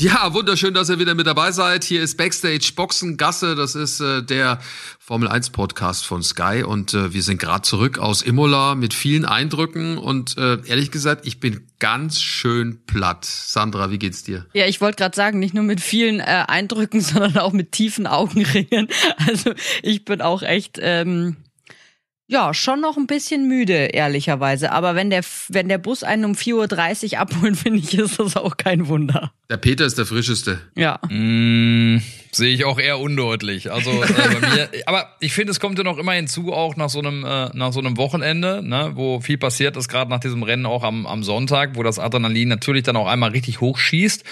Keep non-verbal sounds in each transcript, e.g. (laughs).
Ja, wunderschön, dass ihr wieder mit dabei seid. Hier ist Backstage Boxengasse. Das ist äh, der Formel 1 Podcast von Sky und äh, wir sind gerade zurück aus Imola mit vielen Eindrücken und äh, ehrlich gesagt, ich bin ganz schön platt. Sandra, wie geht's dir? Ja, ich wollte gerade sagen, nicht nur mit vielen äh, Eindrücken, (laughs) sondern auch mit tiefen Augenringen. Also ich bin auch echt ähm, ja, schon noch ein bisschen müde, ehrlicherweise. Aber wenn der, wenn der Bus einen um 4.30 Uhr abholen, (laughs) finde ich, ist das auch kein Wunder. Der Peter ist der frischeste. Ja. Mm, Sehe ich auch eher undeutlich. Also äh, bei mir, (laughs) aber ich finde, es kommt ja noch immer hinzu, auch nach so einem, äh, nach so einem Wochenende, ne, wo viel passiert ist, gerade nach diesem Rennen auch am, am Sonntag, wo das Adrenalin natürlich dann auch einmal richtig hochschießt.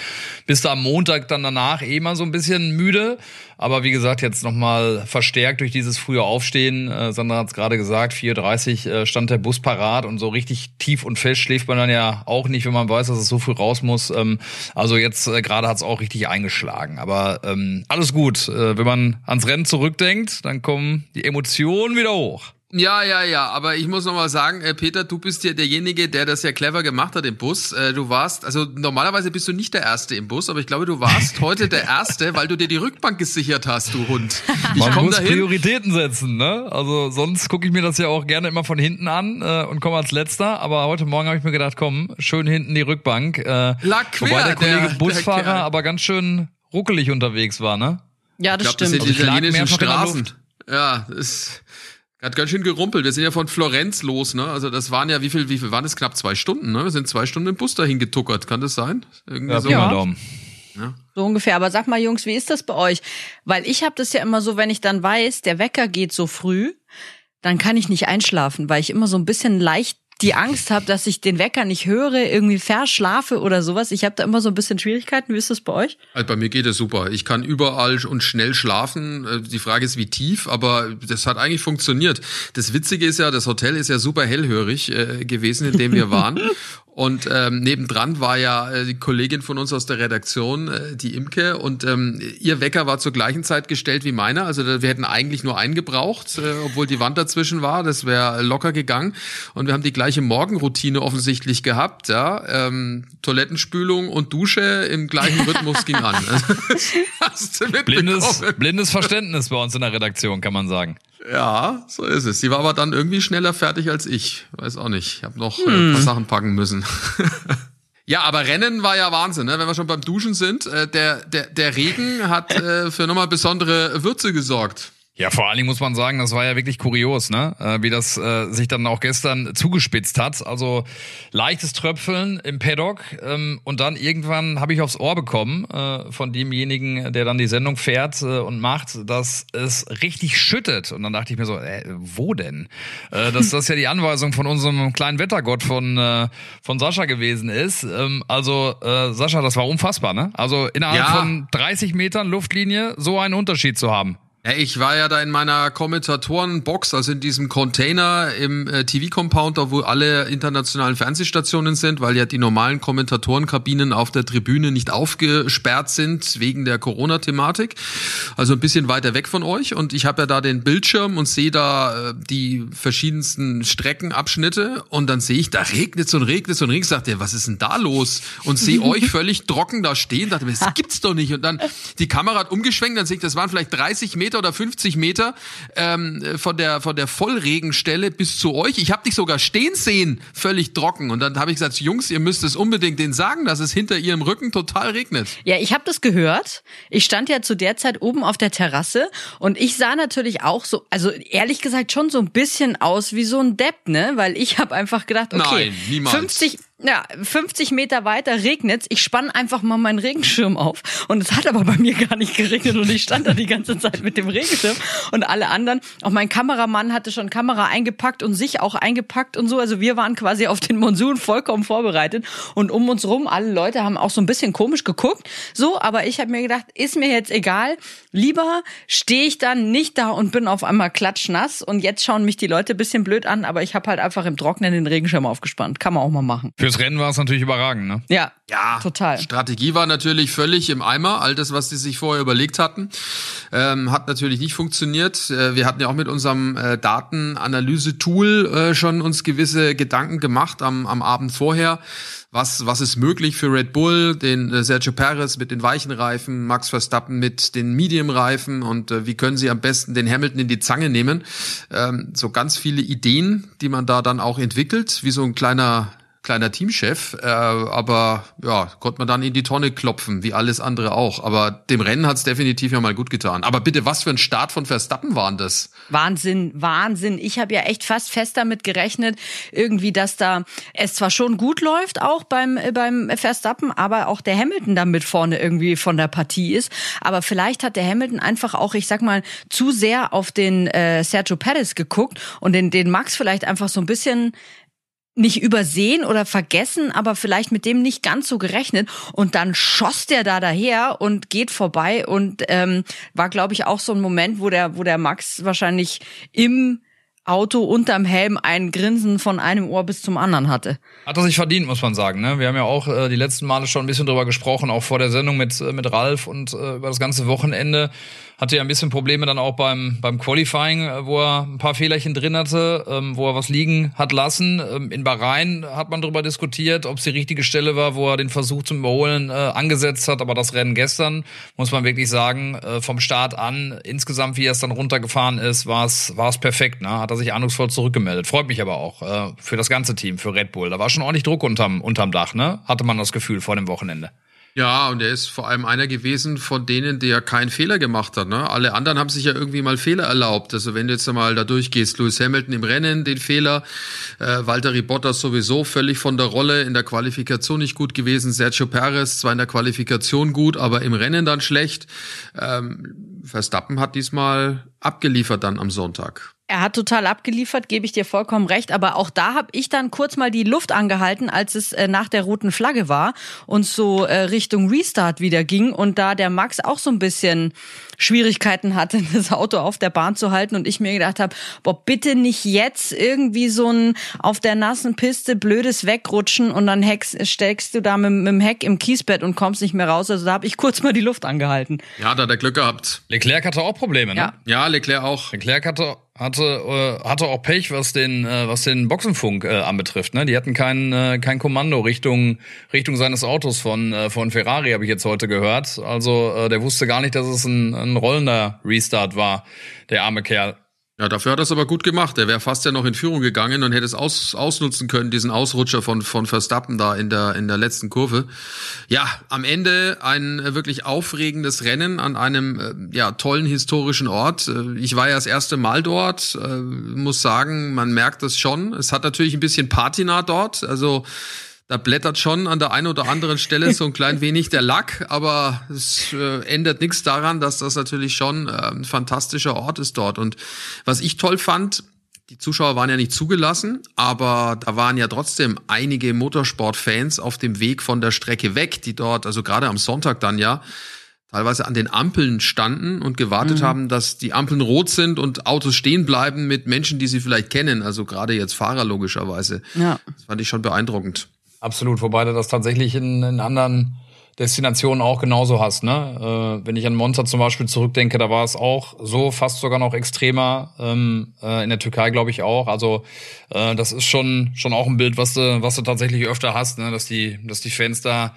Bist du am Montag dann danach eh mal so ein bisschen müde. Aber wie gesagt, jetzt nochmal verstärkt durch dieses frühe Aufstehen. Äh, Sandra hat es gerade gesagt, 4.30 äh, stand der Bus parat und so richtig tief und fest schläft man dann ja auch nicht, wenn man weiß, dass es so früh raus muss. Ähm, also jetzt äh, gerade hat es auch richtig eingeschlagen. Aber ähm, alles gut. Äh, wenn man ans Rennen zurückdenkt, dann kommen die Emotionen wieder hoch. Ja, ja, ja, aber ich muss noch mal sagen, äh, Peter, du bist ja derjenige, der das ja clever gemacht hat im Bus. Äh, du warst, also normalerweise bist du nicht der Erste im Bus, aber ich glaube, du warst (laughs) heute der Erste, weil du dir die Rückbank gesichert hast, du Hund. Ich Man muss dahin. Prioritäten setzen, ne? Also sonst gucke ich mir das ja auch gerne immer von hinten an äh, und komme als Letzter. Aber heute Morgen habe ich mir gedacht, komm, schön hinten die Rückbank. Äh, Lag quer, wobei der Kollege der, Busfahrer der aber ganz schön ruckelig unterwegs war, ne? Ja, das ich glaub, stimmt. Das sind die Also ich lag italienischen mehrfach in der Straßen. Luft. Ja, das hat ganz schön gerumpelt. Wir sind ja von Florenz los, ne? Also das waren ja, wie viel, wie viel waren das? Knapp zwei Stunden, ne? Wir sind zwei Stunden im Bus dahin getuckert. Kann das sein? Irgendwie Ja, so. Ja. So ungefähr. Aber sag mal, Jungs, wie ist das bei euch? Weil ich habe das ja immer so, wenn ich dann weiß, der Wecker geht so früh, dann kann ich nicht einschlafen, weil ich immer so ein bisschen leicht die Angst habe, dass ich den Wecker nicht höre, irgendwie verschlafe oder sowas. Ich habe da immer so ein bisschen Schwierigkeiten. Wie ist das bei euch? Also bei mir geht es super. Ich kann überall und schnell schlafen. Äh, Die Frage ist, wie tief, aber das hat eigentlich funktioniert. Das Witzige ist ja, das Hotel ist ja super hellhörig äh, gewesen, in dem wir waren. (laughs) Und ähm, nebendran war ja äh, die Kollegin von uns aus der Redaktion, äh, die Imke, und ähm, ihr Wecker war zur gleichen Zeit gestellt wie meiner. Also wir hätten eigentlich nur einen gebraucht, äh, obwohl die Wand dazwischen war. Das wäre locker gegangen. Und wir haben die gleiche Morgenroutine offensichtlich gehabt. Ja, ähm, Toilettenspülung und Dusche im gleichen Rhythmus ging an. Das (laughs) hast du Blindes, blindes Verständnis bei uns in der Redaktion, kann man sagen. Ja, so ist es. Sie war aber dann irgendwie schneller fertig als ich. Weiß auch nicht. Ich habe noch äh, ein paar Sachen packen müssen. (laughs) Ja, aber Rennen war ja Wahnsinn, ne? wenn wir schon beim Duschen sind. Äh, der, der, der Regen hat äh, für nochmal besondere Würze gesorgt. Ja, vor allen Dingen muss man sagen, das war ja wirklich kurios, ne? Äh, wie das äh, sich dann auch gestern zugespitzt hat. Also leichtes Tröpfeln im Paddock ähm, und dann irgendwann habe ich aufs Ohr bekommen äh, von demjenigen, der dann die Sendung fährt äh, und macht, dass es richtig schüttet. Und dann dachte ich mir so, äh, wo denn? Äh, dass (laughs) das ja die Anweisung von unserem kleinen Wettergott von äh, von Sascha gewesen ist. Ähm, also äh, Sascha, das war unfassbar, ne? Also innerhalb Ja. von 30 Metern Luftlinie so einen Unterschied zu haben. Ja, ich war ja da in meiner Kommentatorenbox, also in diesem Container im äh, TV-Compound, da wo alle internationalen Fernsehstationen sind, weil ja die normalen Kommentatorenkabinen auf der Tribüne nicht aufgesperrt sind wegen der Corona-Thematik. Also ein bisschen weiter weg von euch. Und ich habe ja da den Bildschirm und sehe da äh, die verschiedensten Streckenabschnitte und dann sehe ich, da regnet und regnet und regnet. Ich Dachte, was ist denn da los? Und sehe euch (laughs) völlig trocken da stehen. Dachte mir, das (laughs) gibt's doch nicht. Und dann die Kamera hat umgeschwenkt, dann sehe ich, das waren vielleicht 30 Meter oder 50 Meter ähm, von der von der Vollregenstelle bis zu euch. Ich habe dich sogar stehen sehen, völlig trocken. Und dann habe ich gesagt, Jungs, ihr müsst es unbedingt denen sagen, dass es hinter ihrem Rücken total regnet. Ja, ich habe das gehört. Ich stand ja zu der Zeit oben auf der Terrasse und ich sah natürlich auch so, also ehrlich gesagt schon so ein bisschen aus wie so ein Depp, ne? Weil ich habe einfach gedacht, okay, Nein, niemals. 50 ja, 50 Meter weiter regnet's. Ich spann einfach mal meinen Regenschirm auf. Und es hat aber bei mir gar nicht geregnet und ich stand da die ganze Zeit mit dem Regenschirm und alle anderen. Auch mein Kameramann hatte schon Kamera eingepackt und sich auch eingepackt und so. Also wir waren quasi auf den Monsun vollkommen vorbereitet. Und um uns rum, alle Leute haben auch so ein bisschen komisch geguckt. So, aber ich habe mir gedacht, ist mir jetzt egal. Lieber stehe ich dann nicht da und bin auf einmal klatschnass. Und jetzt schauen mich die Leute bisschen blöd an, aber ich habe halt einfach im Trocknen den Regenschirm aufgespannt. Kann man auch mal machen. Fürs Rennen war es natürlich überragend, ne? Ja, Ja, total. Strategie war natürlich völlig im Eimer. All das, was sie sich vorher überlegt hatten, ähm, hat natürlich nicht funktioniert. Äh, wir hatten ja auch mit unserem äh, Datenanalyse-Tool äh, schon uns gewisse Gedanken gemacht am, am Abend vorher. Was, was ist möglich für Red Bull, den äh, Sergio Perez mit den weichen Reifen, Max Verstappen mit den Medium-Reifen und äh, wie können sie am besten den Hamilton in die Zange nehmen? Ähm, so ganz viele Ideen, die man da dann auch entwickelt, wie so ein kleiner kleiner Teamchef, äh, aber ja, konnte man dann in die Tonne klopfen, wie alles andere auch. Aber dem Rennen hat's definitiv ja mal gut getan. Aber bitte, was für ein Start von Verstappen waren das? Wahnsinn, Wahnsinn. Ich habe ja echt fast fest damit gerechnet, irgendwie, dass da es zwar schon gut läuft, auch beim, äh, beim Verstappen, aber auch der Hamilton da mit vorne irgendwie von der Partie ist. Aber vielleicht hat der Hamilton einfach auch, ich sag mal, zu sehr auf den äh, Sergio Perez geguckt und den, den Max vielleicht einfach so ein bisschen nicht übersehen oder vergessen, aber vielleicht mit dem nicht ganz so gerechnet. Und dann schoss der da daher und geht vorbei und ähm, war, glaube ich, auch so ein Moment, wo der, wo der Max wahrscheinlich im Auto unterm Helm ein Grinsen von einem Ohr bis zum anderen hatte. Hat er sich verdient, muss man sagen. Ne? Wir haben ja auch äh, die letzten Male schon ein bisschen drüber gesprochen, auch vor der Sendung mit, äh, mit Ralf und äh, über das ganze Wochenende. Hatte ja ein bisschen Probleme dann auch beim, beim Qualifying, äh, wo er ein paar Fehlerchen drin hatte, ähm, wo er was liegen hat lassen. Ähm, in Bahrain hat man darüber diskutiert, ob es die richtige Stelle war, wo er den Versuch zum Überholen äh, angesetzt hat. Aber das Rennen gestern, muss man wirklich sagen, äh, vom Start an, insgesamt, wie er es dann runtergefahren ist, war es war es perfekt. Ne? Hat er sich ahnungsvoll zurückgemeldet. Freut mich aber auch äh, für das ganze Team, für Red Bull. Da war schon ordentlich Druck unterm, unterm Dach, ne? Hatte man das Gefühl vor dem Wochenende. Ja, und er ist vor allem einer gewesen von denen, der keinen Fehler gemacht hat. Ne? Alle anderen haben sich ja irgendwie mal Fehler erlaubt. Also wenn du jetzt einmal da durchgehst, Lewis Hamilton im Rennen, den Fehler, äh, Valtteri Bottas sowieso völlig von der Rolle, in der Qualifikation nicht gut gewesen, Sergio Perez zwar in der Qualifikation gut, aber im Rennen dann schlecht. Ähm, Verstappen hat diesmal abgeliefert dann am Sonntag. Er hat total abgeliefert, gebe ich dir vollkommen recht. Aber auch da habe ich dann kurz mal die Luft angehalten, als es äh, nach der roten Flagge war und so äh, Richtung Restart wieder ging und da der Max auch so ein bisschen Schwierigkeiten hatte, (laughs) das Auto auf der Bahn zu halten und ich mir gedacht habe, boah, bitte nicht jetzt irgendwie so ein auf der nassen Piste blödes Wegrutschen und dann heckst, steckst du da mit, mit dem Heck im Kiesbett und kommst nicht mehr raus. Also da habe ich kurz mal die Luft angehalten. Ja, da hat er Glück gehabt. Leclerc hatte auch Probleme, ne? Ja. Ja, Leclerc auch. Leclerc hatte hatte äh, hatte auch Pech, was den äh, was den Boxenfunk äh, anbetrifft. Ne, die hatten kein äh, kein Kommando Richtung Richtung seines Autos von äh, von Ferrari habe ich jetzt heute gehört. Also äh, der wusste gar nicht, dass es ein, ein rollender Restart war. Der arme Kerl. Ja, dafür hat er es aber gut gemacht. Er wäre fast ja noch in Führung gegangen und hätte es aus, ausnutzen können, diesen Ausrutscher von, von Verstappen da in der, in der letzten Kurve. Ja, am Ende ein äh, wirklich aufregendes Rennen an einem äh, ja, tollen historischen Ort. Äh, Ich war ja das erste Mal dort, muss sagen, man merkt das schon. Es hat natürlich ein bisschen Patina dort, also da blättert schon an der einen oder anderen Stelle so ein klein wenig der Lack, aber es äh, ändert nichts daran, dass das natürlich schon äh, ein fantastischer Ort ist dort. Und was ich toll fand, die Zuschauer waren ja nicht zugelassen, aber da waren ja trotzdem einige Motorsportfans auf dem Weg von der Strecke weg, die dort, also gerade am Sonntag dann ja, teilweise an den Ampeln standen und gewartet haben, dass die Ampeln rot sind und Autos stehen bleiben mit Menschen, die sie vielleicht kennen, also gerade jetzt Fahrer logischerweise. Ja. Das fand ich schon beeindruckend. Absolut, wobei du das tatsächlich in, in anderen Destinationen auch genauso hast. Ne? Äh, wenn ich an Monza zum Beispiel zurückdenke, da war es auch so, fast sogar noch extremer. Ähm, äh, in der Türkei glaube ich auch. Also äh, das ist schon schon auch ein Bild, was du was du tatsächlich öfter hast, ne? dass die dass die Fans da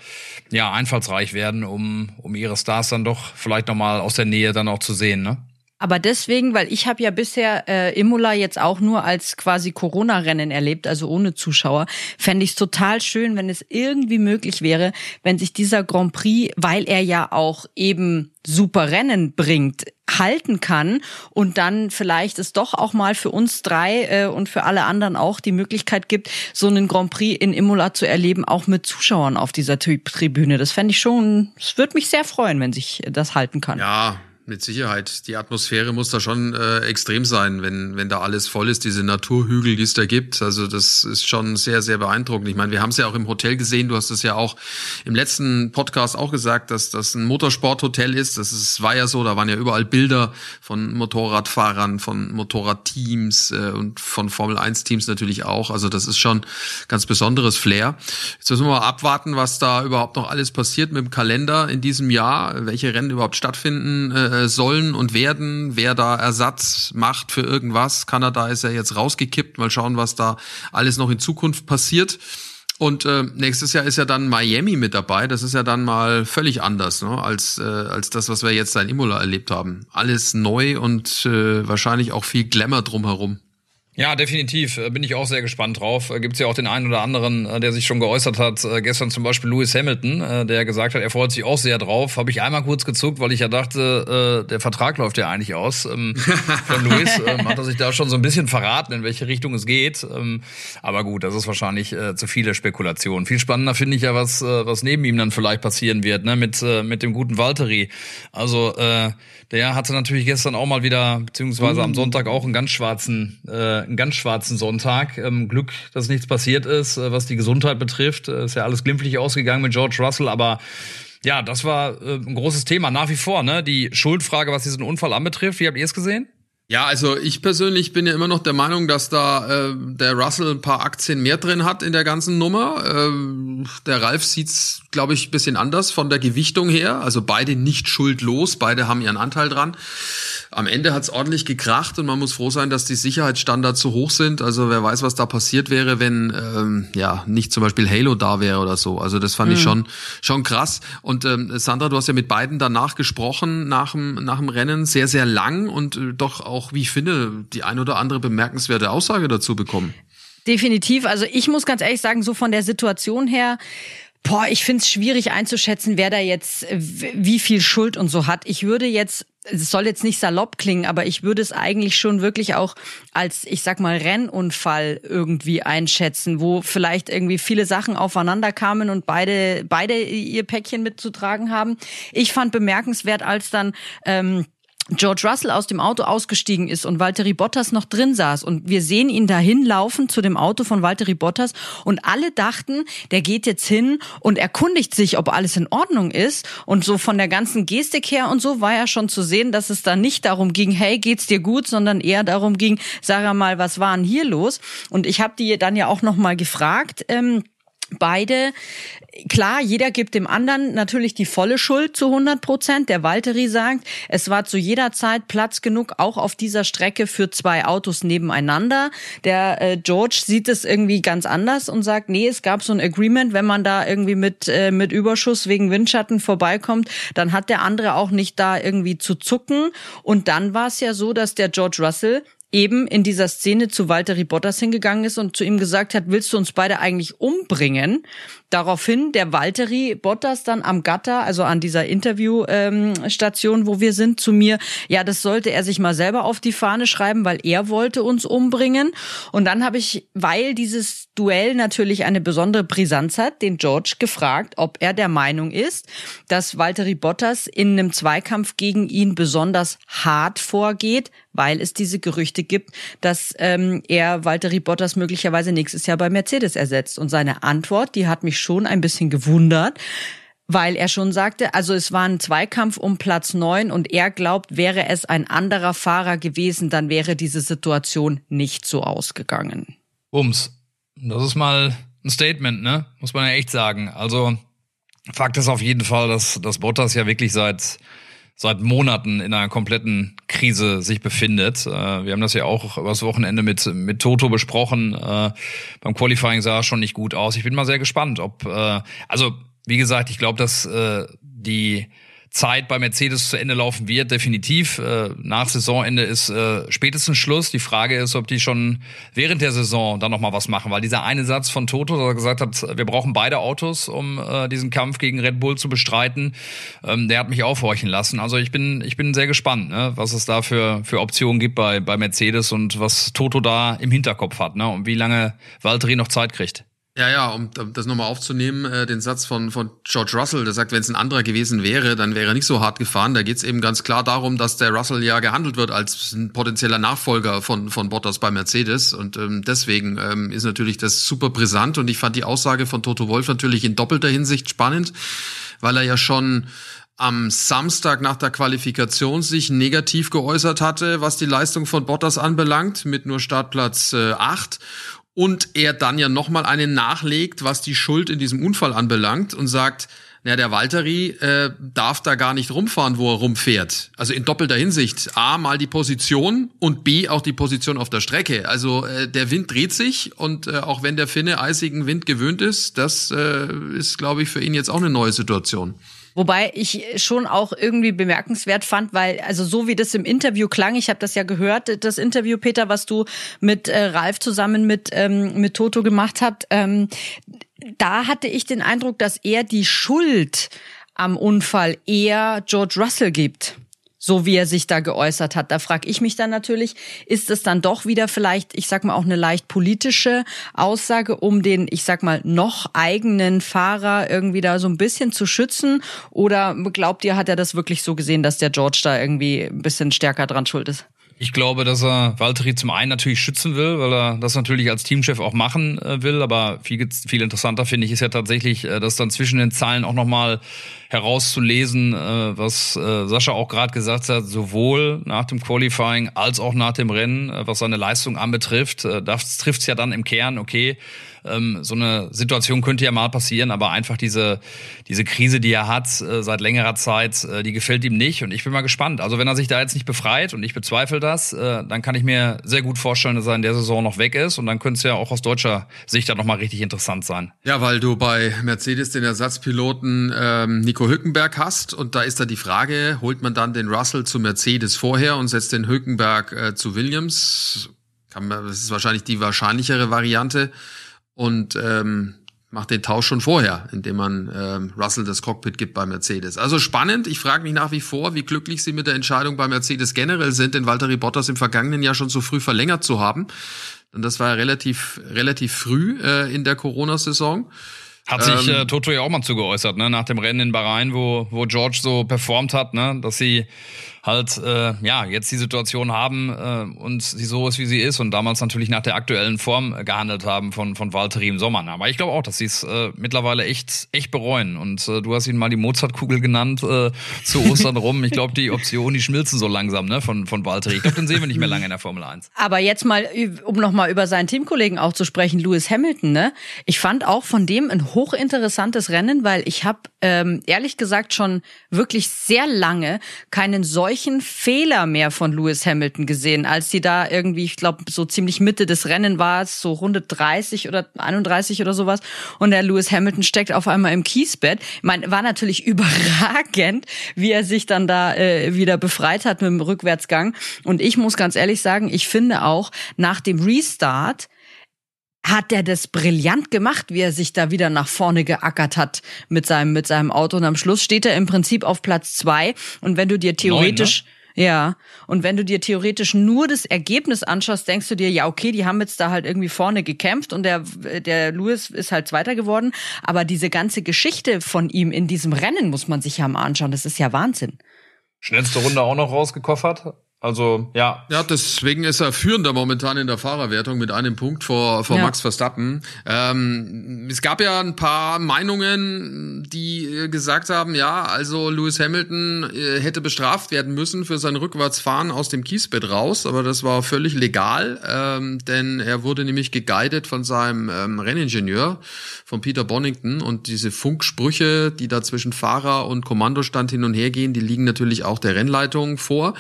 ja einfallsreich werden, um um ihre Stars dann doch vielleicht noch mal aus der Nähe dann auch zu sehen. Ne? Aber deswegen, weil ich habe ja bisher äh, Imola jetzt auch nur als quasi Corona-Rennen erlebt, also ohne Zuschauer, fände ich es total schön, wenn es irgendwie möglich wäre, wenn sich dieser Grand Prix, weil er ja auch eben super Rennen bringt, halten kann und dann vielleicht es doch auch mal für uns drei äh, und für alle anderen auch die Möglichkeit gibt, so einen Grand Prix in Imola zu erleben, auch mit Zuschauern auf dieser Tribüne. Das fände ich schon, es würde mich sehr freuen, wenn sich das halten kann. Ja, mit Sicherheit. Die Atmosphäre muss da schon äh, extrem sein, wenn, wenn da alles voll ist, diese Naturhügel, die es da gibt. Also das ist schon sehr, sehr beeindruckend. Ich meine, wir haben es ja auch im Hotel gesehen. Du hast es ja auch im letzten Podcast auch gesagt, dass das ein Motorsporthotel ist. Das ist, war ja so, da waren ja überall Bilder von Motorradfahrern, von Motorradteams äh, und von Formel-1-Teams natürlich auch. Also das ist schon ganz besonderes Flair. Jetzt müssen wir mal abwarten, was da überhaupt noch alles passiert mit dem Kalender in diesem Jahr, welche Rennen überhaupt stattfinden. Äh, äh, sollen und werden, wer da Ersatz macht für irgendwas. Kanada ist ja jetzt rausgekippt. Mal schauen, was da alles noch in Zukunft passiert. Und äh, nächstes Jahr ist ja dann Miami mit dabei. Das ist ja dann mal völlig anders ne? als, äh, als das, was wir jetzt da in Imola erlebt haben. Alles neu und äh, wahrscheinlich auch viel Glamour drumherum. Ja, definitiv. Äh, bin ich auch sehr gespannt drauf. Äh, Gibt es ja auch den einen oder anderen, äh, der sich schon geäußert hat. Gestern zum Beispiel Lewis Hamilton, der gesagt hat, er freut sich auch sehr drauf. Habe ich einmal kurz gezuckt, weil ich ja dachte, der Vertrag läuft ja eigentlich aus ähm, von Lewis. (laughs) Ähm, hat er sich da schon so ein bisschen verraten, in welche Richtung es geht. Ähm, aber gut, das ist wahrscheinlich zu viele Spekulationen. Viel spannender finde ich ja, was, was neben ihm dann vielleicht passieren wird, ne? mit, mit dem guten Valtteri. Also der hatte natürlich gestern auch mal wieder, beziehungsweise am Sonntag auch einen ganz schwarzen, einen ganz schwarzen Sonntag. Ähm, Glück, dass nichts passiert ist, äh, was die Gesundheit betrifft. Äh, ist ja alles glimpflich ausgegangen mit George Russell, aber ja, das war äh, ein großes Thema nach wie vor, ne? Die Schuldfrage, was diesen Unfall anbetrifft. Wie habt ihr es gesehen? Ja, also ich persönlich bin ja immer noch der Meinung, dass da äh, der Russell ein paar Aktien mehr drin hat in der ganzen Nummer. Ähm, der Ralf sieht's, glaube ich, bisschen anders von der Gewichtung her. Also beide nicht schuldlos, beide haben ihren Anteil dran. Am Ende hat's ordentlich gekracht und man muss froh sein, dass die Sicherheitsstandards so hoch sind. Also wer weiß, was da passiert wäre, wenn ähm, ja nicht zum Beispiel Halo da wäre oder so. Also das fand mhm. ich schon schon krass. Und ähm, Sandra, du hast ja mit beiden danach gesprochen nach dem nach dem Rennen sehr sehr lang und äh, doch auch, wie ich finde, die ein oder andere bemerkenswerte Aussage dazu bekommen. Definitiv. Also ich muss ganz ehrlich sagen, so von der Situation her Boah, ich find's schwierig einzuschätzen, wer da jetzt wie viel Schuld und so hat. Ich würde jetzt es soll jetzt nicht salopp klingen, aber ich würde es eigentlich schon wirklich auch als, ich sag mal, Rennunfall irgendwie einschätzen, wo vielleicht irgendwie viele Sachen aufeinander kamen und beide, beide ihr Päckchen mitzutragen haben. Ich fand bemerkenswert, als dann ähm, George Russell aus dem Auto ausgestiegen ist und Valtteri Bottas noch drin saß. Und wir sehen ihn dahin laufen zu dem Auto von Valtteri Bottas. Und alle dachten, der geht jetzt hin und erkundigt sich, ob alles in Ordnung ist. Und so von der ganzen Gestik her und so war ja schon zu sehen, dass es da nicht darum ging, hey, geht's dir gut, sondern eher darum ging, sag mal, was war denn hier los? Und ich habe die dann ja auch noch mal gefragt, ähm, beide, klar, jeder gibt dem anderen natürlich die volle Schuld zu 100 Prozent. Der Valtteri sagt, es war zu jeder Zeit Platz genug, auch auf dieser Strecke für zwei Autos nebeneinander. Der äh, George sieht es irgendwie ganz anders und sagt, nee, es gab so ein Agreement, wenn man da irgendwie mit, äh, mit Überschuss wegen Windschatten vorbeikommt, dann hat der andere auch nicht da irgendwie zu zucken. Und dann war es ja so, dass der George Russell eben in dieser Szene zu Walter Bottas hingegangen ist und zu ihm gesagt hat, willst du uns beide eigentlich umbringen? Daraufhin der Valtteri Bottas dann am Gatter, also an dieser Interviewstation, ähm, wo wir sind, zu mir, ja, das sollte er sich mal selber auf die Fahne schreiben, weil er wollte uns umbringen. Und dann habe ich, weil dieses Duell natürlich eine besondere Brisanz hat, den George gefragt, ob er der Meinung ist, dass Valtteri Bottas in einem Zweikampf gegen ihn besonders hart vorgeht, weil es diese Gerüchte gibt, dass ähm, er Valtteri Bottas möglicherweise nächstes Jahr bei Mercedes ersetzt. Und seine Antwort, die hat mich schon ein bisschen gewundert, weil er schon sagte, also es war ein Zweikampf um Platz neun und er glaubt, wäre es ein anderer Fahrer gewesen, dann wäre diese Situation nicht so ausgegangen. Ums. Das ist mal ein Statement, ne? Muss man ja echt sagen. Also Fakt ist auf jeden Fall, dass, dass Bottas ja wirklich seit seit Monaten in einer kompletten Krise sich befindet. Äh, wir haben das ja auch übers Wochenende mit, mit Toto besprochen. Äh, beim Qualifying sah es schon nicht gut aus. Ich bin mal sehr gespannt, ob, äh, also wie gesagt, ich glaube, dass die Zeit bei Mercedes zu Ende laufen wird, definitiv. Äh, nach Saisonende ist äh, spätestens Schluss. Die Frage ist, ob die schon während der Saison dann nochmal was machen, weil dieser eine Satz von Toto, der gesagt hat, wir brauchen beide Autos, um äh, diesen Kampf gegen Red Bull zu bestreiten, ähm, der hat mich aufhorchen lassen. Also ich bin, ich bin sehr gespannt, ne, was es da für, für Optionen gibt bei, bei Mercedes und was Toto da im Hinterkopf hat ne, und wie lange Valtteri noch Zeit kriegt. Ja, ja, um das nochmal aufzunehmen, äh, den Satz von, von George Russell, der sagt, wenn es ein anderer gewesen wäre, dann wäre er nicht so hart gefahren. Da geht es eben ganz klar darum, dass der Russell ja gehandelt wird als ein potenzieller Nachfolger von, von Bottas bei Mercedes. Und ähm, deswegen ähm, ist natürlich das super brisant. Und ich fand die Aussage von Toto Wolf natürlich in doppelter Hinsicht spannend, weil er ja schon am Samstag nach der Qualifikation sich negativ geäußert hatte, was die Leistung von Bottas anbelangt, mit nur Startplatz äh, 8 und er dann ja nochmal einen nachlegt, was die Schuld in diesem Unfall anbelangt und sagt, na, der Valtteri äh, darf da gar nicht rumfahren, wo er rumfährt. Also in doppelter Hinsicht. A, mal die Position und B, auch die Position auf der Strecke. Also äh, der Wind dreht sich und äh, auch wenn der Finne eisigen Wind gewöhnt ist, das äh, ist, glaube ich, für ihn jetzt auch eine neue Situation. Wobei ich schon auch irgendwie bemerkenswert fand, weil also so wie das im Interview klang, ich habe das ja gehört, das Interview Peter, was du mit äh, Ralf zusammen mit ähm, mit Toto gemacht habt, ähm, da hatte ich den Eindruck, dass er die Schuld am Unfall eher George Russell gibt so wie er sich da geäußert hat. Da frage ich mich dann natürlich, ist es dann doch wieder vielleicht, ich sag mal, auch eine leicht politische Aussage, um den, ich sag mal, noch eigenen Fahrer irgendwie da so ein bisschen zu schützen? Oder glaubt ihr, hat er das wirklich so gesehen, dass der George da irgendwie ein bisschen stärker dran schuld ist? Ich glaube, dass er Valtteri zum einen natürlich schützen will, weil er das natürlich als Teamchef auch machen äh, will. Aber viel, viel interessanter finde ich ist ja tatsächlich, äh, dass dann zwischen den Zeilen auch nochmal herauszulesen, äh, was äh, Sascha auch gerade gesagt hat, sowohl nach dem Qualifying als auch nach dem Rennen, äh, was seine Leistung anbetrifft. Äh, das trifft es ja dann im Kern, okay, ähm, so eine Situation könnte ja mal passieren, aber einfach diese, diese Krise, die er hat äh, seit längerer Zeit, äh, die gefällt ihm nicht. Und ich bin mal gespannt. Also wenn er sich da jetzt nicht befreit, und ich bezweifle das, äh, dann kann ich mir sehr gut vorstellen, dass er in der Saison noch weg ist. Und dann könnte es ja auch aus deutscher Sicht dann nochmal richtig interessant sein. Ja, weil du bei Mercedes den Ersatzpiloten ähm, Nico Hülkenberg hast. Und da ist da die Frage, holt man dann den Russell zu Mercedes vorher und setzt den Hülkenberg äh, zu Williams? Kann man, das ist wahrscheinlich die wahrscheinlichere Variante und ähm, macht den Tausch schon vorher, indem man ähm, Russell das Cockpit gibt bei Mercedes. Also spannend. Ich frage mich nach wie vor, wie glücklich sie mit der Entscheidung bei Mercedes generell sind, den Valtteri Bottas im vergangenen Jahr schon so früh verlängert zu haben. Und das war ja relativ relativ früh äh, in der Corona-Saison. Hat sich ähm, äh, Toto ja auch mal zu geäußert, ne? Nach dem Rennen in Bahrain, wo, wo George so performt hat, ne? Dass sie halt äh, ja jetzt die Situation haben äh, und sie so ist, wie sie ist und damals natürlich nach der aktuellen Form gehandelt haben von von Valtteri im Sommer. Aber ich glaube auch, dass sie es äh, mittlerweile echt echt bereuen. Und äh, du hast ihn mal die Mozartkugel genannt äh, zu Ostern rum. Ich glaube, die Optionen, die schmilzen so langsam ne von von Valtteri. Ich glaube, den sehen wir nicht mehr lange in der Formel 1. Aber jetzt mal, um noch mal über seinen Teamkollegen auch zu sprechen, Lewis Hamilton. Ne, ich fand auch von dem ein hochinteressantes Rennen, weil ich habe ähm, ehrlich gesagt schon wirklich sehr lange keinen solchen solchen Fehler mehr von Lewis Hamilton gesehen, als sie da irgendwie, ich glaube, so ziemlich Mitte des Rennen war es, so Runde 30 oder 31 oder sowas. Und der Lewis Hamilton steckt auf einmal im Kiesbett. Ich meine, war natürlich (laughs) überragend, wie er sich dann da äh, wieder befreit hat mit dem Rückwärtsgang. Und ich muss ganz ehrlich sagen, ich finde auch nach dem Restart, hat er das brillant gemacht, wie er sich da wieder nach vorne geackert hat mit seinem, mit seinem Auto. Und am Schluss steht er im Prinzip auf Platz zwei. Und wenn du dir theoretisch, Neun, ne? ja, und wenn du dir theoretisch nur das Ergebnis anschaust, denkst du dir, ja, okay, die haben jetzt da halt irgendwie vorne gekämpft und der, der Lewis ist halt Zweiter geworden. Aber diese ganze Geschichte von ihm in diesem Rennen muss man sich ja mal anschauen. Das ist ja Wahnsinn. Schnellste Runde auch noch rausgekoffert. Also, ja. Ja, deswegen ist er führender momentan in der Fahrerwertung mit einem Punkt vor, vor ja. Max Verstappen. Ähm, es gab ja ein paar Meinungen, die äh, gesagt haben, ja, also Lewis Hamilton äh, hätte bestraft werden müssen für sein Rückwärtsfahren aus dem Kiesbett raus, aber das war völlig legal, ähm, denn er wurde nämlich geguidet von seinem ähm, Renningenieur, von Peter Bonington und diese Funksprüche, die da zwischen Fahrer und Kommandostand hin und her gehen, die liegen natürlich auch der Rennleitung vor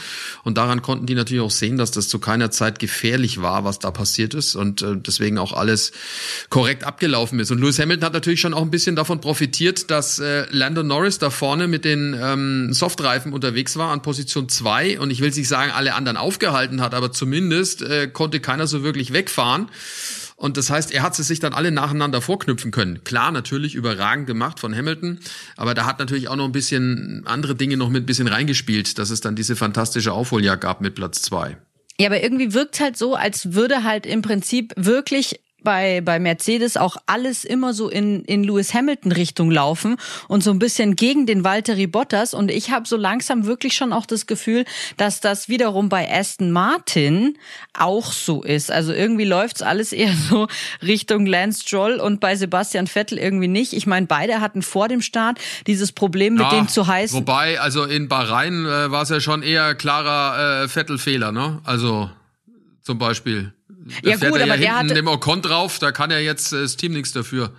und da daran konnten die natürlich auch sehen, dass das zu keiner Zeit gefährlich war, was da passiert ist und äh, deswegen auch alles korrekt abgelaufen ist. Und Lewis Hamilton hat natürlich schon auch ein bisschen davon profitiert, dass äh, Lando Norris da vorne mit den ähm, Softreifen unterwegs war an Position zwei und ich will nicht sagen, alle anderen aufgehalten hat, aber zumindest äh, konnte keiner so wirklich wegfahren. Und das heißt, er hat sie sich dann alle nacheinander vorknüpfen können. Klar, natürlich überragend gemacht von Hamilton, aber da hat natürlich auch noch ein bisschen andere Dinge noch mit ein bisschen reingespielt, dass es dann diese fantastische Aufholjagd gab mit Platz zwei. Ja, aber irgendwie wirkt halt so, als würde halt im Prinzip wirklich bei, bei Mercedes auch alles immer so in, in Lewis Hamilton Richtung laufen und so ein bisschen gegen den Valtteri Bottas. Und ich habe so langsam wirklich schon auch das Gefühl, dass das wiederum bei Aston Martin auch so ist. Also irgendwie läuft's alles eher so Richtung Lance Stroll und bei Sebastian Vettel irgendwie nicht. Ich meine, beide hatten vor dem Start dieses Problem mit ja, dem zu heißen. Wobei, also in Bahrain äh, war es ja schon eher klarer äh, Vettel-Fehler, ne? Also zum Beispiel. Da ja gut, aber ja der hat dem Ocon drauf, da kann ja jetzt äh, das Team nichts dafür.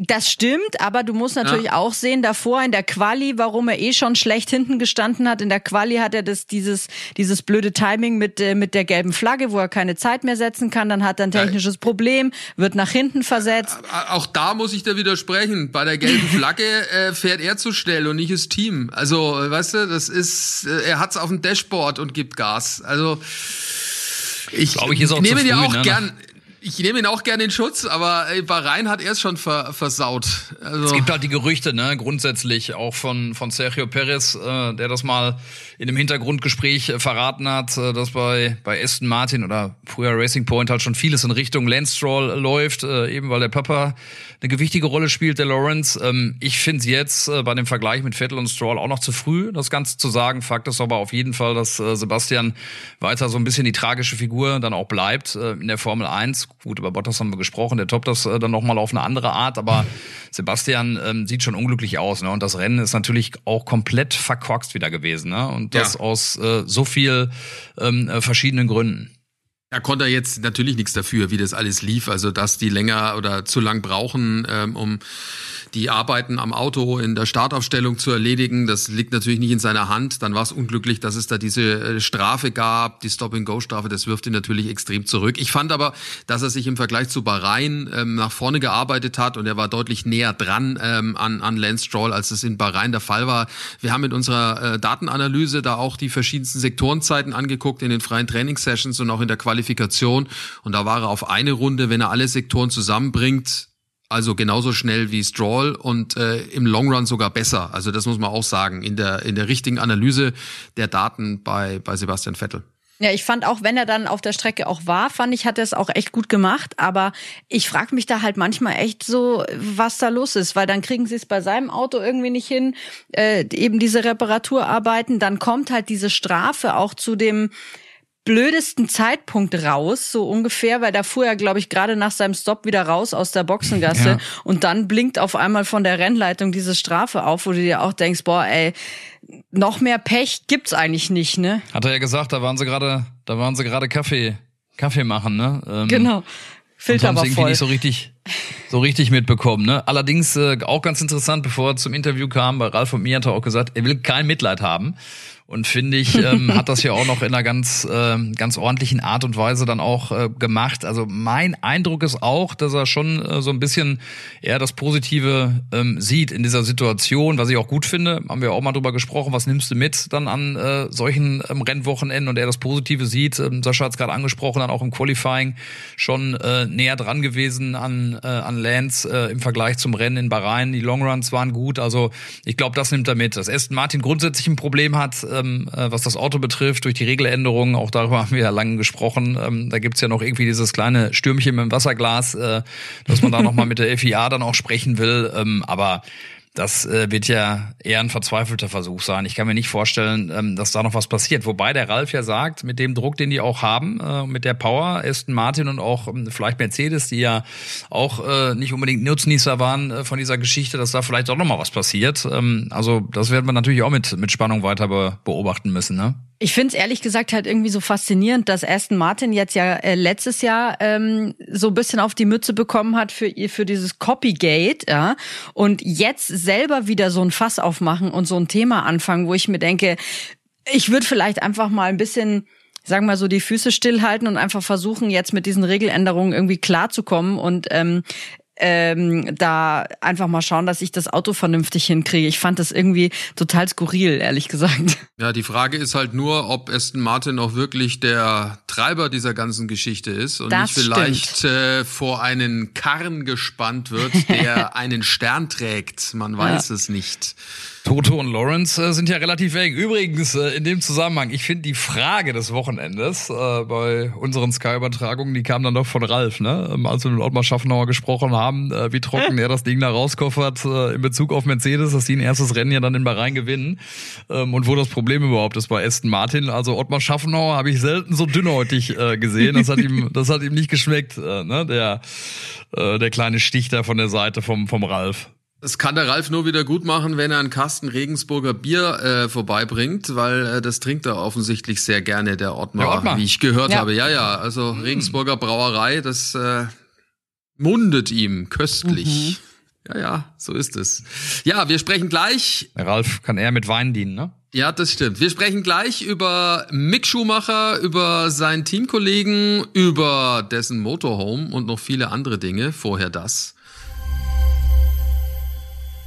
Das stimmt, aber du musst natürlich ja. auch sehen, davor in der Quali, warum er eh schon schlecht hinten gestanden hat. In der Quali hat er das, dieses, dieses blöde Timing mit, äh, mit der gelben Flagge, wo er keine Zeit mehr setzen kann. Dann hat er ein technisches ja. Problem, wird nach hinten versetzt. Auch da muss ich da widersprechen. Bei der gelben (laughs) Flagge äh, fährt er zu schnell und nicht das Team. Also, weißt du, das ist, äh, er hat's auf dem Dashboard und gibt Gas. Also, ich, glaube, ich ist auch nehme dir auch ne? gern, ich nehme ihn auch gerne in Schutz, aber Bahrain hat er es schon ver, versaut. Also es gibt halt die Gerüchte, ne, grundsätzlich auch von von Sergio Perez, äh, der das mal in einem Hintergrundgespräch äh, verraten hat, äh, dass bei bei Aston Martin oder früher Racing Point halt schon vieles in Richtung Lance Stroll läuft, äh, eben weil der Papa eine gewichtige Rolle spielt, der Lawrence. Ähm, ich finde es jetzt äh, bei dem Vergleich mit Vettel und Stroll auch noch zu früh, das Ganze zu sagen. Fakt ist aber auf jeden Fall, dass äh, Sebastian weiter so ein bisschen die tragische Figur dann auch bleibt äh, in der Formel 1 Gut, über Bottas haben wir gesprochen, der toppt das äh, dann nochmal auf eine andere Art, aber (laughs) Sebastian ähm, sieht schon unglücklich aus. Ne? Und das Rennen ist natürlich auch komplett verkorkst wieder gewesen. Ne? Und das ja. aus äh, so viel ähm, äh, verschiedenen Gründen. Er konnte jetzt natürlich nichts dafür, wie das alles lief. Also, dass die länger oder zu lang brauchen, ähm, um die Arbeiten am Auto in der Startaufstellung zu erledigen. Das liegt natürlich nicht in seiner Hand. Dann war es unglücklich, dass es da diese äh, Strafe gab, die Stop-and-Go-Strafe. Das wirft ihn natürlich extrem zurück. Ich fand aber, dass er sich im Vergleich zu Bahrain ähm, nach vorne gearbeitet hat und er war deutlich näher dran ähm, an, an Lance Stroll, als es in Bahrain der Fall war. Wir haben mit unserer äh, Datenanalyse da auch die verschiedensten Sektorenzeiten angeguckt in den freien Trainingssessions und auch in der Qualifikation. Und da war er auf eine Runde, wenn er alle Sektoren zusammenbringt, also genauso schnell wie Stroll und äh, im Long Run sogar besser. Also das muss man auch sagen, in der, in der richtigen Analyse der Daten bei, bei Sebastian Vettel. Ja, ich fand auch, wenn er dann auf der Strecke auch war, fand ich, hat er es auch echt gut gemacht. Aber ich frage mich da halt manchmal echt so, was da los ist, weil dann kriegen sie es bei seinem Auto irgendwie nicht hin, äh, eben diese Reparaturarbeiten. Dann kommt halt diese Strafe auch zu dem blödesten Zeitpunkt raus, so ungefähr, weil da fuhr er, glaube ich, gerade nach seinem Stop wieder raus aus der Boxengasse ja. und dann blinkt auf einmal von der Rennleitung diese Strafe auf, wo du dir auch denkst, boah, ey, noch mehr Pech gibt's eigentlich nicht, ne? Hat er ja gesagt, da waren sie gerade, da waren sie gerade Kaffee, Kaffee machen, ne? Ähm, genau. Filter war voll. nicht so richtig, so richtig mitbekommen. Ne? Allerdings äh, auch ganz interessant, bevor er zum Interview kam, bei Ralf und mir hat er auch gesagt, er will kein Mitleid haben und finde ich, ähm, hat das ja auch noch in einer ganz, äh, ganz ordentlichen Art und Weise dann auch äh, gemacht. Also mein Eindruck ist auch, dass er schon äh, so ein bisschen eher das Positive ähm, sieht in dieser Situation, was ich auch gut finde. Haben wir auch mal drüber gesprochen, was nimmst du mit dann an äh, solchen ähm, Rennwochenenden und er das Positive sieht. Ähm, Sascha hat es gerade angesprochen, dann auch im Qualifying schon äh, näher dran gewesen an, äh, an Lance äh, im Vergleich zum Rennen in Bahrain. Die Longruns waren gut. Also ich glaube, das nimmt er mit. Dass Aston Martin grundsätzlich ein Problem hat, äh, ähm, äh, was das Auto betrifft, durch die Regeländerungen. Auch darüber (laughs) haben wir ja lange gesprochen. Ähm, da gibt's ja noch irgendwie dieses kleine Stürmchen mit dem Wasserglas, äh, dass man da nochmal mit der FIA dann auch sprechen will. Ähm, aber das äh, wird ja eher ein verzweifelter Versuch sein. Ich kann mir nicht vorstellen, ähm, dass da noch was passiert. Wobei der Ralf ja sagt, mit dem Druck, den die auch haben, äh, mit der Power, Aston Martin und auch ähm, vielleicht Mercedes, die ja auch äh, nicht unbedingt Nutznießer waren äh, von dieser Geschichte, dass da vielleicht auch noch mal was passiert. Ähm, also das werden wir natürlich auch mit, mit Spannung weiter be beobachten müssen. Ne? Ich finde es ehrlich gesagt halt irgendwie so faszinierend, dass Aston Martin jetzt ja äh, letztes Jahr ähm, so bisschen auf die Mütze bekommen hat für, für dieses Copygate, ja, und jetzt selber wieder so ein Fass aufmachen und so ein Thema anfangen, wo ich mir denke, Ich würde vielleicht einfach mal ein bisschen sagen wir mal so, die Füße stillhalten und einfach versuchen, jetzt mit diesen Regeländerungen irgendwie klarzukommen und ähm, ähm, da einfach mal schauen, dass ich das Auto vernünftig hinkriege. Ich fand das irgendwie total skurril, ehrlich gesagt. Ja, die Frage ist halt nur, ob Aston Martin auch wirklich der Treiber dieser ganzen Geschichte ist und Das nicht vielleicht äh, vor einen Karren gespannt wird, (laughs) der einen Stern trägt. Man weiß es nicht. Toto und Lawrence äh, sind ja relativ eng. Übrigens, äh, in dem Zusammenhang, ich finde die Frage des Wochenendes äh, bei unseren Sky-Übertragungen, die kam dann doch von Ralf, ne? Als wir mit Ottmar Schaffenauer gesprochen haben, äh, wie trocken er das Ding da rauskoffert äh, in Bezug auf Mercedes, dass die ein erstes Rennen ja dann in Bahrain gewinnen. Ähm, und wo das Problem überhaupt ist bei Aston Martin. Also Ottmar Schaffenauer habe ich selten so dünnhäutig äh, gesehen. Das hat ihm, (laughs) das hat ihm nicht geschmeckt, äh, ne? Der, äh, der kleine Stich da von der Seite vom, vom Ralf. Das kann der Ralf nur wieder gut machen, wenn er einen Kasten Regensburger Bier äh, vorbeibringt, weil äh, das trinkt er offensichtlich sehr gerne, der Ottmar, Der Ottmar. wie ich gehört Ja. habe. Ja, ja, also Regensburger Brauerei, das äh, mundet ihm köstlich. Ja, ja, so ist es. Ja, wir sprechen gleich Der Ralf kann eher mit Wein dienen, ne? Ja, das stimmt. Wir sprechen gleich über Mick Schumacher, über seinen Teamkollegen, über dessen Motorhome und noch viele andere Dinge. Vorher das.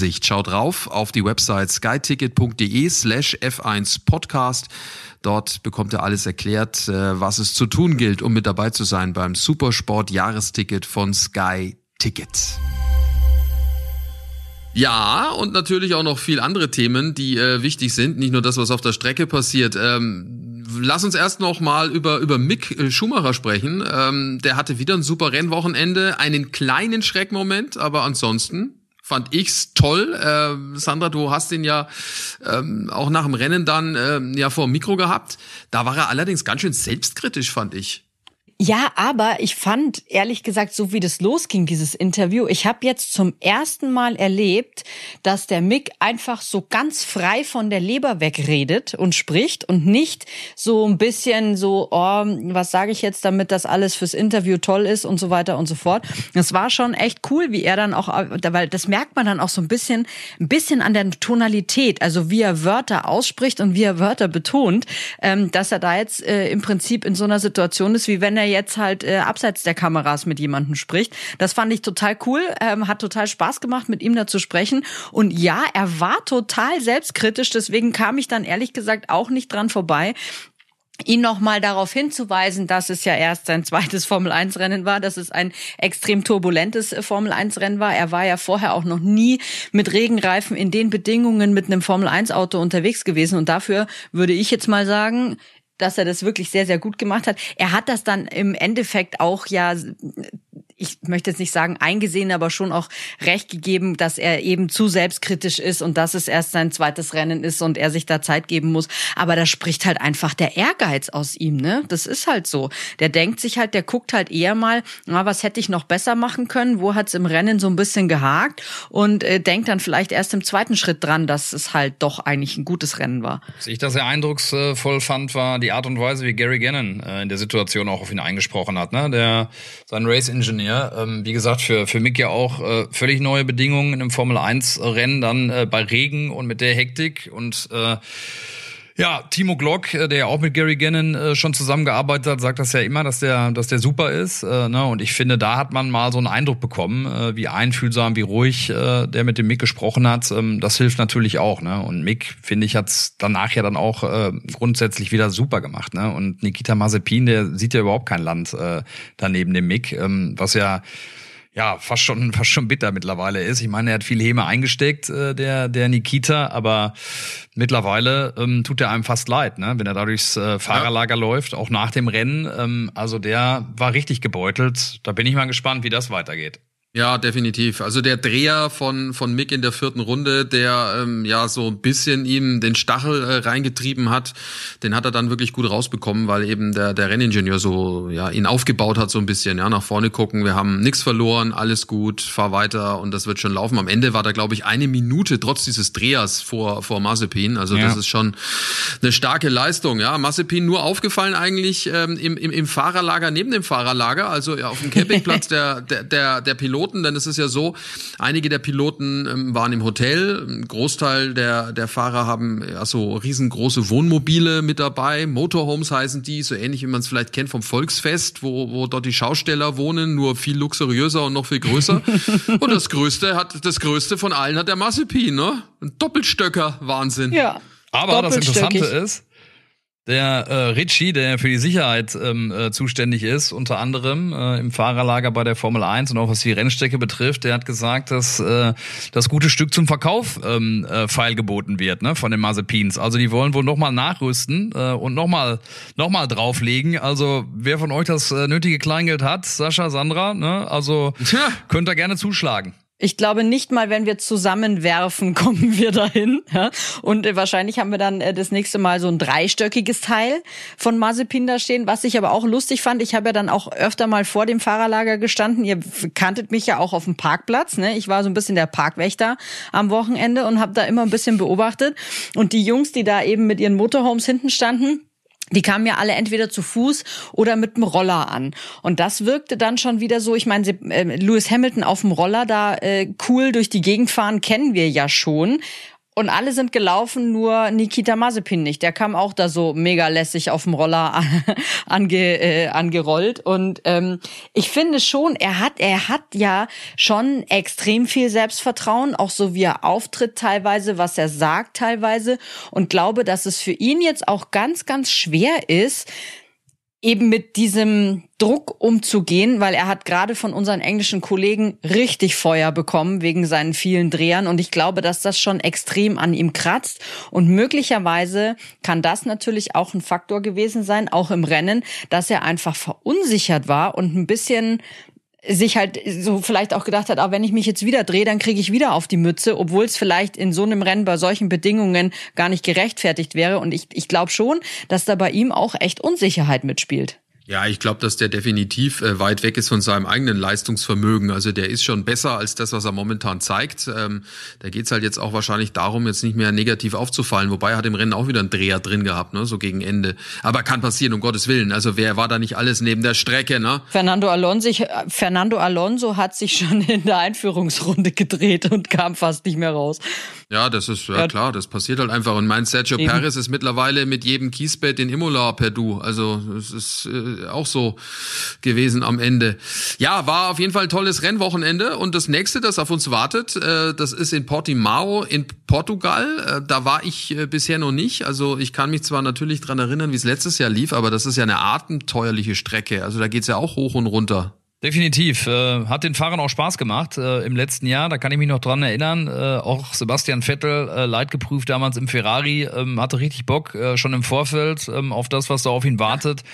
Schaut drauf auf die Website skyticket.de slash F1 Podcast. Dort bekommt ihr alles erklärt, äh, was es zu tun gilt, um mit dabei zu sein beim Supersport Jahresticket von Sky Ticket. Ja, und natürlich auch noch viel andere Themen, die äh, wichtig sind. Nicht nur das, was auf der Strecke passiert. Ähm, lass uns erst noch mal über, über Mick äh, Schumacher sprechen. Ähm, der hatte wieder ein super Rennwochenende, einen kleinen Schreckmoment, aber ansonsten fand ich's toll. Äh, Sandra, du hast ihn ja ähm, auch nach dem Rennen dann ähm, ja vor dem Mikro gehabt. Da war er allerdings ganz schön selbstkritisch, fand ich. Ja, aber ich fand, ehrlich gesagt, so wie das losging, dieses Interview, ich habe jetzt zum ersten Mal erlebt, dass der Mick einfach so ganz frei von der Leber wegredet und spricht und nicht so ein bisschen so, oh, was sage ich jetzt, damit das alles fürs Interview toll ist und so weiter und so fort. Das war schon echt cool, wie er dann auch, weil das merkt man dann auch so ein bisschen, ein bisschen an der Tonalität, also wie er Wörter ausspricht und wie er Wörter betont, ähm, dass er da jetzt äh, im Prinzip in so einer Situation ist, wie wenn er jetzt halt äh, abseits der Kameras mit jemandem spricht. Das fand ich total cool, ähm, hat total Spaß gemacht, mit ihm da zu sprechen. Und ja, er war total selbstkritisch, deswegen kam ich dann ehrlich gesagt auch nicht dran vorbei, ihn nochmal darauf hinzuweisen, dass es ja erst sein zweites (laughs) Formel-1-Rennen war, dass es ein extrem turbulentes äh, Formel-1-Rennen war. Er war ja vorher auch noch nie mit Regenreifen in den Bedingungen mit einem Formel-1-Auto unterwegs gewesen. Und dafür würde ich jetzt mal sagen, dass er das wirklich sehr, sehr gut gemacht hat. Er hat das dann im Endeffekt auch ja ich möchte jetzt nicht sagen eingesehen, aber schon auch recht gegeben, dass er eben zu selbstkritisch ist und dass es erst sein zweites Rennen ist und er sich da Zeit geben muss. Aber da spricht halt einfach der Ehrgeiz aus ihm, ne? Das ist halt so. Der denkt sich halt, der guckt halt eher mal, na, was hätte ich noch besser machen können? Wo hat's im Rennen so ein bisschen gehakt? Und äh, denkt dann vielleicht erst im zweiten Schritt dran, dass es halt doch eigentlich ein gutes Rennen war. Was ich da sehr eindrucksvoll fand, war die Art und Weise, wie Gary Gannon äh, in der Situation auch auf ihn eingesprochen hat. Ne? Der sein Race-Ingenieur, ähm, wie gesagt, für, für Mick ja auch äh, völlig neue Bedingungen in einem Formel-1-Rennen, dann äh, bei Regen und mit der Hektik und äh, ja, Timo Glock, äh, der ja auch mit Gary Gannon äh, schon zusammengearbeitet hat, sagt das ja immer, dass der, dass der super ist. Äh, ne? Und ich finde, da hat man mal so einen Eindruck bekommen, wie einfühlsam, wie ruhig der mit dem Mick gesprochen hat. Ähm, das hilft natürlich auch. Ne? Und Mick, finde ich, hat's danach ja dann auch grundsätzlich wieder super gemacht. Ne? Und Nikita Mazepin, der sieht ja überhaupt kein Land daneben dem Mick, ähm, was ja ja, fast schon, fast schon bitter mittlerweile ist. Ich meine, er hat viel Häme eingesteckt, äh, der, der Nikita, aber mittlerweile ähm, tut er einem fast leid, ne? wenn er da durchs äh, Fahrerlager ja. läuft, auch nach dem Rennen. Ähm, also der war richtig gebeutelt. Da bin ich mal gespannt, wie das weitergeht. Ja, definitiv. Also der Dreher von, von Mick in der vierten Runde, der ähm, ja so ein bisschen ihm den Stachel äh, reingetrieben hat, den hat er dann wirklich gut rausbekommen, weil eben der, der Renningenieur so ja ihn aufgebaut hat, so ein bisschen, ja, nach vorne gucken, wir haben nichts verloren, alles gut, fahr weiter und das wird schon laufen. Am Ende war da, glaube ich, eine Minute trotz dieses Drehers vor, vor Mazepin. Also ja. das ist schon eine starke Leistung, ja. Mazepin nur aufgefallen eigentlich ähm, im, im, im Fahrerlager, neben dem Fahrerlager, also ja, auf dem (laughs) Campingplatz der, der, der, der Pilot Piloten, denn es ist ja so, einige der Piloten ähm, waren im Hotel, ein Großteil der, der Fahrer haben ja so riesengroße Wohnmobile mit dabei, Motorhomes heißen die, so ähnlich wie man es vielleicht kennt vom Volksfest, wo, wo dort die Schausteller wohnen, nur viel luxuriöser und noch viel größer. (laughs) und das Größte hat, das Größte von allen hat der Massepin, ne? Ein Doppelstöcker, Wahnsinn. Ja. Aber das Interessante ist, der äh, Ritchie, der für die Sicherheit ähm, äh, zuständig ist, unter anderem äh, im Fahrerlager bei der Formel 1 und auch was die Rennstrecke betrifft, der hat gesagt, dass äh, das gute Stück zum Verkauf ähm, äh, feilgeboten wird ne, von den Mazepins. Also die wollen wohl nochmal nachrüsten äh, und nochmal noch mal drauflegen. Also wer von euch das äh, nötige Kleingeld hat, Sascha, Sandra, ne, also könnt ihr gerne zuschlagen. Ich glaube nicht mal, wenn wir zusammenwerfen, (laughs) kommen wir dahin. Ja? Und äh, wahrscheinlich haben wir dann äh, das nächste Mal so ein dreistöckiges Teil von Mazepin da stehen. Was ich aber auch lustig fand, ich habe ja dann auch öfter mal vor dem Fahrerlager gestanden. Ihr kanntet mich ja auch auf dem Parkplatz. Ne? Ich war so ein bisschen der Parkwächter am Wochenende und habe da immer ein bisschen beobachtet. Und die Jungs, die da eben mit ihren Motorhomes hinten standen, die kamen ja alle entweder zu Fuß oder mit dem Roller an. Und das wirkte dann schon wieder so, ich meine, äh, Lewis Hamilton auf dem Roller da äh, cool durch die Gegend fahren, kennen wir ja schon. Und alle sind gelaufen, nur Nikita Mazepin nicht. Der kam auch da so mega lässig auf dem Roller (laughs) ange, äh, angerollt. Und ähm, ich finde schon, er hat, er hat ja schon extrem viel Selbstvertrauen, auch so wie er auftritt teilweise, was er sagt teilweise. Und glaube, dass es für ihn jetzt auch ganz, ganz schwer ist, eben mit diesem Druck umzugehen, weil er hat gerade von unseren englischen Kollegen richtig Feuer bekommen wegen seinen vielen Drehern. Und ich glaube, dass das schon extrem an ihm kratzt. Und möglicherweise kann das natürlich auch ein Faktor gewesen sein, auch im Rennen, dass er einfach verunsichert war und ein bisschen sich halt so vielleicht auch gedacht hat, ah, wenn ich mich jetzt wieder drehe, dann kriege ich wieder auf die Mütze, obwohl es vielleicht in so einem Rennen bei solchen Bedingungen gar nicht gerechtfertigt wäre. Und ich, ich glaube schon, dass da bei ihm auch echt Unsicherheit mitspielt. Ja, ich glaube, dass der definitiv äh, weit weg ist von seinem eigenen Leistungsvermögen. Also der ist schon besser als das, was er momentan zeigt. Ähm, da geht's halt jetzt auch wahrscheinlich darum, jetzt nicht mehr negativ aufzufallen. Wobei er hat im Rennen auch wieder einen Dreher drin gehabt, ne, so gegen Ende. Aber kann passieren, um Gottes Willen. Also wer war da nicht alles neben der Strecke, ne? Fernando Alonso, ich, Fernando Alonso hat sich schon (laughs) in der Einführungsrunde gedreht und kam fast nicht mehr raus. Ja, das ist ja, klar, das passiert halt einfach. Und mein Sergio Eben. Perez ist mittlerweile mit jedem Kiesbett in Imola per Du. Also es ist äh, auch so gewesen am Ende. Ja, war auf jeden Fall ein tolles Rennwochenende. Und das nächste, das auf uns wartet, äh, das ist in Portimao in Portugal. Äh, da war ich äh, bisher noch nicht. Also ich kann mich zwar natürlich dran erinnern, wie es letztes Jahr lief, aber das ist ja eine abenteuerliche Strecke. Also da geht's ja auch hoch und runter. Definitiv. Äh, hat den Fahrern auch Spaß gemacht äh, im letzten Jahr. Da kann ich mich noch dran erinnern. Äh, auch Sebastian Vettel, äh, leidgeprüft damals im Ferrari, ähm, hatte richtig Bock äh, schon im Vorfeld ähm, auf das, was da auf ihn wartet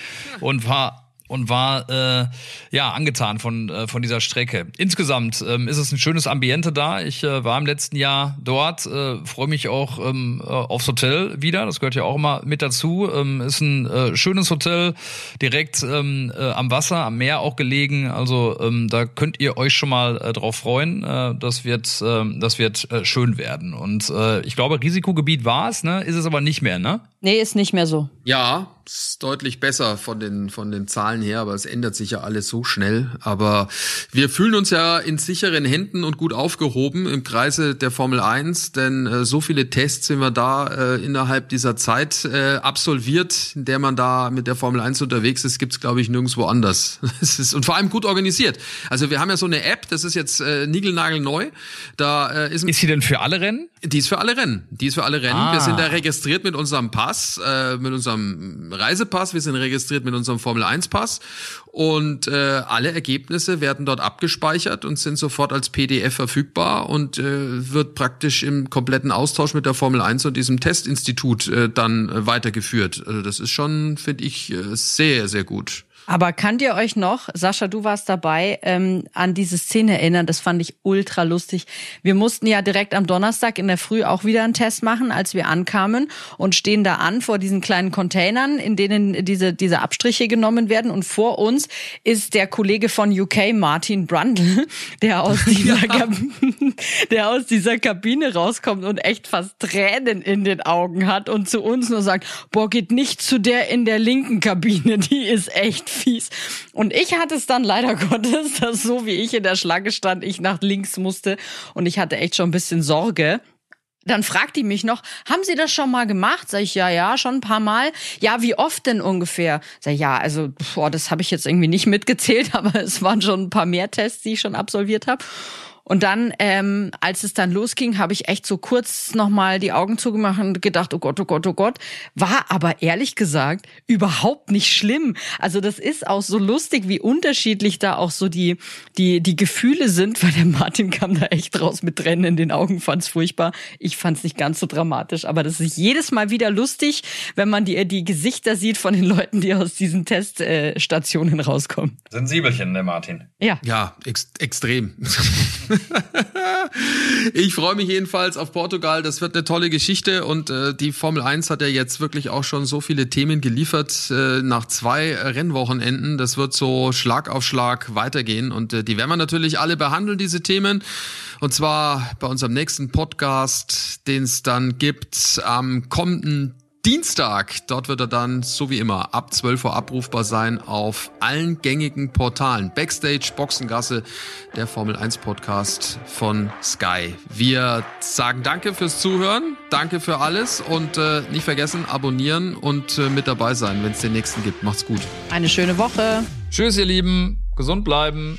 und war und war äh, ja angetan von äh, von dieser Strecke. Insgesamt ähm, ist es ein schönes Ambiente da. Ich äh, war im letzten Jahr dort, äh, freue mich auch ähm, äh, aufs Hotel wieder. Das gehört ja auch immer mit dazu. Ähm, ist ein äh, schönes Hotel direkt ähm, äh, am Wasser, am Meer auch gelegen. Also ähm, da könnt ihr euch schon mal äh, drauf freuen. Äh, das wird äh, das wird äh, schön werden. Und äh, ich glaube Risikogebiet war es, ne? Ist es aber nicht mehr, ne? Nee, ist nicht mehr so. Ja, ist deutlich besser von den, von den Zahlen her, aber es ändert sich ja alles so schnell. Aber wir fühlen uns ja in sicheren Händen und gut aufgehoben im Kreise der Formel 1, denn äh, so viele Tests sind wir da äh, innerhalb dieser Zeit äh, absolviert, in der man da mit der Formel 1 unterwegs ist, gibt's glaube ich nirgendwo anders. (laughs) Es ist, und vor allem gut organisiert. Also wir haben ja so eine App, das ist jetzt äh, niegelnagelneu. Da äh, ist, ist sie denn für alle Rennen? Die ist für alle Rennen. Die ist für alle Rennen. Ah. Wir sind da registriert mit unserem Pass, äh, mit unserem Reisepass, wir sind registriert mit unserem Formel 1 Pass und äh, alle Ergebnisse werden dort abgespeichert und sind sofort als PDF verfügbar und äh, wird praktisch im kompletten Austausch mit der Formel 1 und diesem Testinstitut äh, dann äh, weitergeführt. Also das ist schon, finde ich, äh, sehr, sehr gut. Aber könnt ihr euch noch, Sascha, du warst dabei, ähm, an diese Szene erinnern? Das fand ich ultra lustig. Wir mussten ja direkt am Donnerstag in der Früh auch wieder einen Test machen, als wir ankamen und stehen da an vor diesen kleinen Containern, in denen diese, diese Abstriche genommen werden. Und vor uns ist der Kollege von UK, Martin Brundle, (laughs) der aus (laughs) dieser, ja. (laughs) der aus dieser Kabine rauskommt und echt fast Tränen in den Augen hat und zu uns nur sagt, boah, geht nicht zu der in der linken Kabine, die ist echt fies. Und ich hatte es dann leider (laughs) Gottes, dass so wie ich in der Schlange stand, ich nach links musste und ich hatte echt schon ein bisschen Sorge. Dann fragt die mich noch, haben Sie das schon mal gemacht? Sag ich, ja, ja, schon ein paar Mal. Ja, wie oft denn ungefähr? Sag ich, ja, also, boah, das habe ich jetzt irgendwie nicht (laughs) mitgezählt, aber es waren schon ein paar mehr Tests, die ich schon absolviert habe. Und dann, ähm, als es dann losging, habe ich echt so kurz nochmal die Augen zugemacht und gedacht, oh Gott, oh Gott, oh Gott. War aber ehrlich gesagt überhaupt nicht schlimm. Also das ist auch so lustig, wie unterschiedlich da auch so die, die, die Gefühle sind, weil der Martin kam da echt raus mit Tränen in den Augen, fand's furchtbar. Ich fand's nicht ganz so dramatisch, aber das ist jedes Mal wieder lustig, wenn man die, die Gesichter sieht von den Leuten, die aus diesen Teststationen rauskommen. Sensibelchen, der Martin. Ja. Ja, ex extrem. (laughs) (laughs) ich freue mich jedenfalls auf Portugal. Das wird eine tolle Geschichte und äh, die Formel 1 hat ja jetzt wirklich auch schon so viele Themen geliefert äh, nach zwei Rennwochenenden. Das wird so Schlag auf Schlag weitergehen und äh, die werden wir natürlich alle behandeln, diese Themen. Und zwar bei unserem nächsten Podcast, den es dann gibt am kommenden Dienstag. Dort wird er dann, so wie immer, ab 12 Uhr abrufbar sein auf allen gängigen Portalen. Backstage, Boxengasse, der Formel 1 Podcast von Sky. Wir sagen danke fürs Zuhören, danke für alles und äh, nicht vergessen, abonnieren und äh, mit dabei sein, wenn es den nächsten gibt. Macht's gut. Eine schöne Woche. Tschüss, ihr Lieben. Gesund bleiben.